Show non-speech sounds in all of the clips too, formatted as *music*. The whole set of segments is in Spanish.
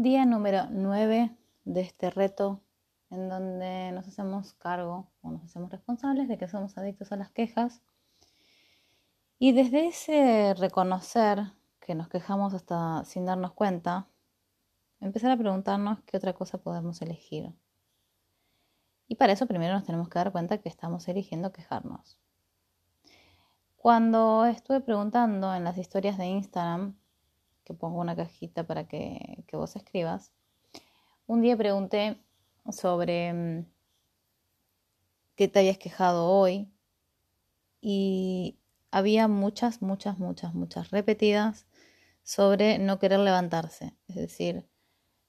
Día número 9 de este reto en donde nos hacemos cargo o nos hacemos responsables de que somos adictos a las quejas. Y desde ese reconocer que nos quejamos hasta sin darnos cuenta, empezar a preguntarnos qué otra cosa podemos elegir. Y para eso primero nos tenemos que dar cuenta que estamos eligiendo quejarnos. Cuando estuve preguntando en las historias de Instagram, que pongo una cajita para que, que vos escribas, un día pregunté sobre mm, qué te habías quejado hoy y había muchas, muchas, muchas, muchas repetidas sobre no querer levantarse, es decir,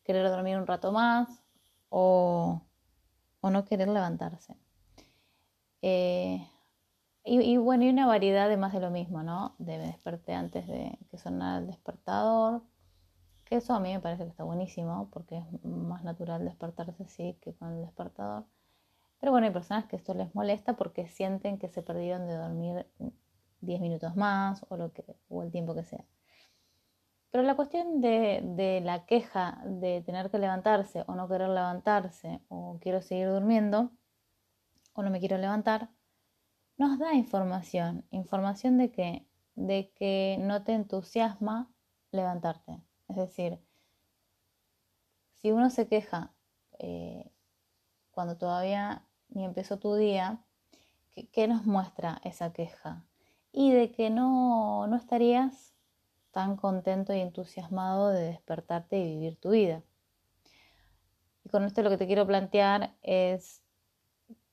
querer dormir un rato más o, no querer levantarse. Eh, y, bueno, y una variedad de más de lo mismo, ¿no? De desperté antes de que sonara el despertador, que eso a mí me parece que está buenísimo, porque es más natural despertarse así que con el despertador. Pero bueno, hay personas que esto les molesta porque sienten que se perdieron de dormir 10 minutos más o, lo que, o el tiempo que sea. Pero la cuestión de, de, la queja de tener que levantarse o no querer levantarse o quiero seguir durmiendo o no me quiero levantar, nos da información. Información de que, de que no te entusiasma levantarte. Es decir, si uno se queja eh, cuando todavía ni empezó tu día, ¿qué, nos muestra esa queja? Y de que no, no estarías tan contento y entusiasmado de despertarte y vivir tu vida. Y con esto lo que te quiero plantear es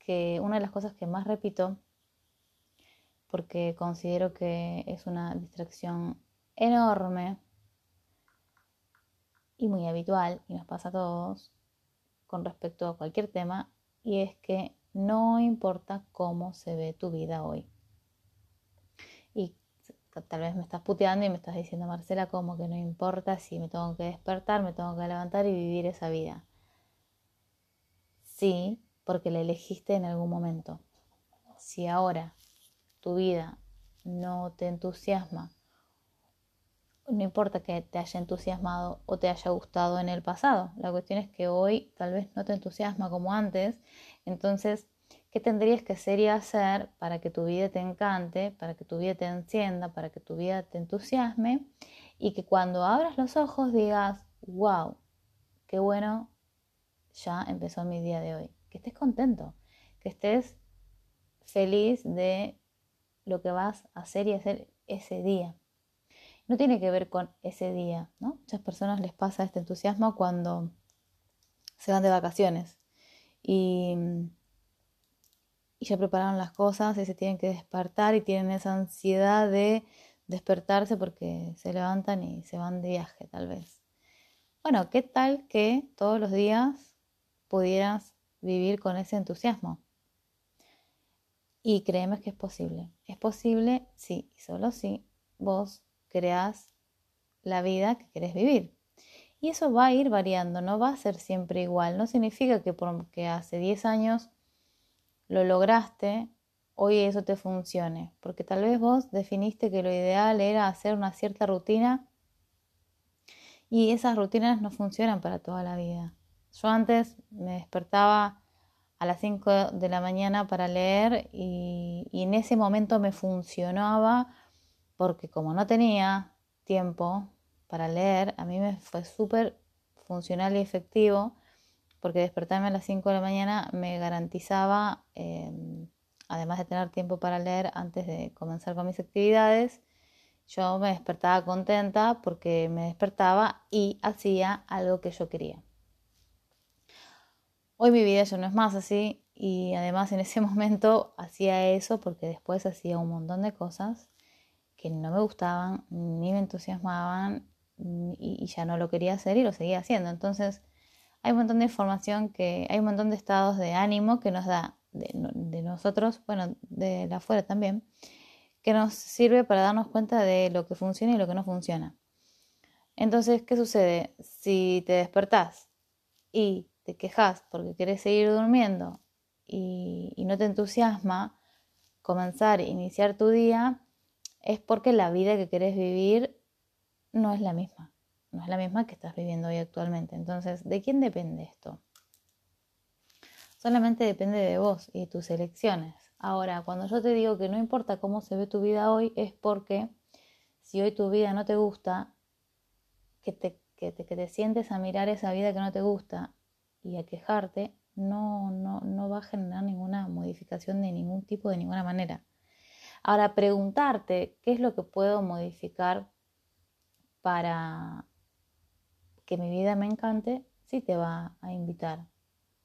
que una de las cosas que más repito, porque considero que es una distracción enorme, y muy habitual, y nos pasa a todos, con respecto a cualquier tema, y es que no importa cómo se ve tu vida hoy. Y tal vez me estás puteando y me estás diciendo, Marcela, como que no importa si me tengo que despertar, me tengo que levantar y vivir esa vida. Sí, porque la elegiste en algún momento. Si ahora tu vida no te entusiasma no importa que te haya entusiasmado o te haya gustado en el pasado. La cuestión es que hoy tal vez no te entusiasma como antes. Entonces, ¿qué tendrías que hacer y hacer para que tu vida te encante, para que tu vida te encienda, para que tu vida te entusiasme? Y que cuando abras los ojos digas, wow, qué bueno, ya empezó mi día de hoy. Que estés contento, que estés feliz de lo que vas a hacer y hacer ese día no tiene que ver con ese día, ¿no? Muchas personas les pasa este entusiasmo cuando se van de vacaciones y, y ya prepararon las cosas y se tienen que despertar y tienen esa ansiedad de despertarse porque se levantan y se van de viaje tal vez. Bueno, ¿qué tal que todos los días pudieras vivir con ese entusiasmo? Y créeme que es posible. Es posible, sí, y solo si vos creas la vida que querés vivir. Y eso va a ir variando, no va a ser siempre igual. No significa que porque hace 10 años lo lograste, hoy eso te funcione. Porque tal vez vos definiste que lo ideal era hacer una cierta rutina y esas rutinas no funcionan para toda la vida. Yo antes me despertaba a las 5 de la mañana para leer y, en ese momento me funcionaba porque como no tenía tiempo para leer, a mí me fue súper funcional y efectivo, porque despertarme a las 5 de la mañana me garantizaba, em, además de tener tiempo para leer antes de comenzar con mis actividades, yo me despertaba contenta porque me despertaba y hacía algo que yo quería. Hoy mi vida ya no es más así y además en ese *laughs* momento hacía eso porque después hacía un montón de cosas que no me gustaban, ni me entusiasmaban y, ya no lo quería hacer y lo seguía haciendo. Entonces hay un montón de información que, hay un montón de estados de ánimo que nos da de, nosotros, bueno, de la afuera también, que nos sirve para darnos cuenta de lo que funciona y lo que no funciona. Entonces, ¿qué sucede? Si te despertás y te quejas porque quieres seguir durmiendo y, no te entusiasma comenzar, iniciar tu día, es porque la vida que querés vivir no es la misma. no es la misma que estás viviendo hoy actualmente. Entonces, ¿de quién depende esto? Solamente depende de vos y de tus elecciones. Ahora, cuando yo te digo que no importa cómo se ve tu vida hoy, es porque si hoy tu vida no te gusta, que te, que te, que te sientes a mirar esa vida que no te gusta y a quejarte, no, no, no va a generar ninguna modificación de ningún tipo, de ninguna manera. Ahora, preguntarte qué es lo que puedo modificar para que mi vida me encante, sí te va a invitar.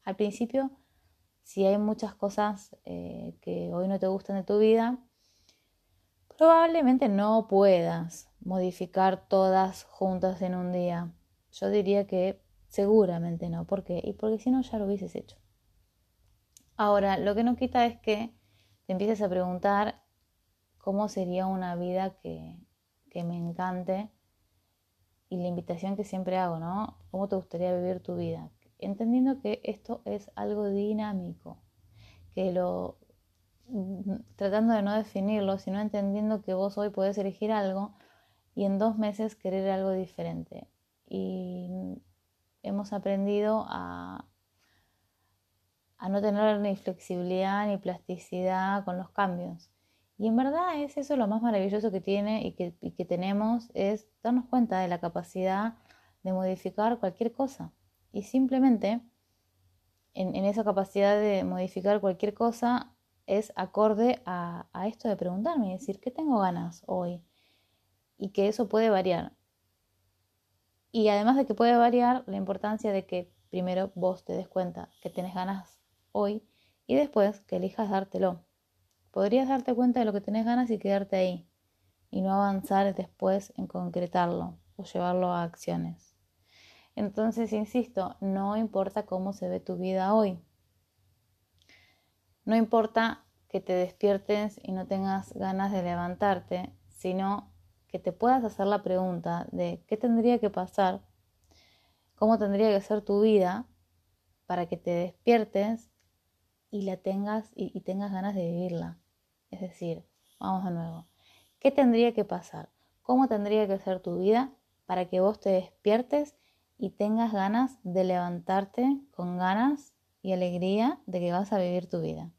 Al principio, si hay muchas cosas eh, que hoy no te gustan de tu vida, probablemente no puedas modificar todas juntas en un día. Yo diría que seguramente no. ¿Por qué? Y porque si no ya lo hubieses hecho. Ahora, lo que no quita es que te empieces a preguntar cómo sería una vida que, que me encante y la invitación que siempre hago, ¿no? ¿Cómo te gustaría vivir tu vida? Entendiendo que esto es algo dinámico, que lo tratando de no definirlo, sino entendiendo que vos hoy podés elegir algo y en dos meses querer algo diferente. Y hemos aprendido a, no tener ni flexibilidad ni plasticidad con los cambios. Y en verdad es eso lo más maravilloso que tiene y que, tenemos, es darnos cuenta de la capacidad de modificar cualquier cosa. Y simplemente en, esa capacidad de modificar cualquier cosa es acorde a, a esto de preguntarme y decir, ¿qué tengo ganas hoy? Y que eso puede variar. Y además de que puede variar, la importancia de que primero vos te des cuenta que tenés ganas hoy y después que elijas dártelo podrías darte cuenta de lo que tenés ganas y quedarte ahí y no avanzar después en concretarlo o llevarlo a acciones. Entonces, insisto, no importa cómo se ve tu vida hoy. No importa que te despiertes y no tengas ganas de levantarte, sino que te puedas hacer la pregunta de qué tendría que pasar, cómo tendría que ser tu vida para que te despiertes y la tengas y, tengas ganas de vivirla. Es decir, vamos de nuevo. ¿Qué tendría que pasar? ¿Cómo tendría que ser tu vida para que vos te despiertes y tengas ganas de levantarte con ganas y alegría de que vas a vivir tu vida?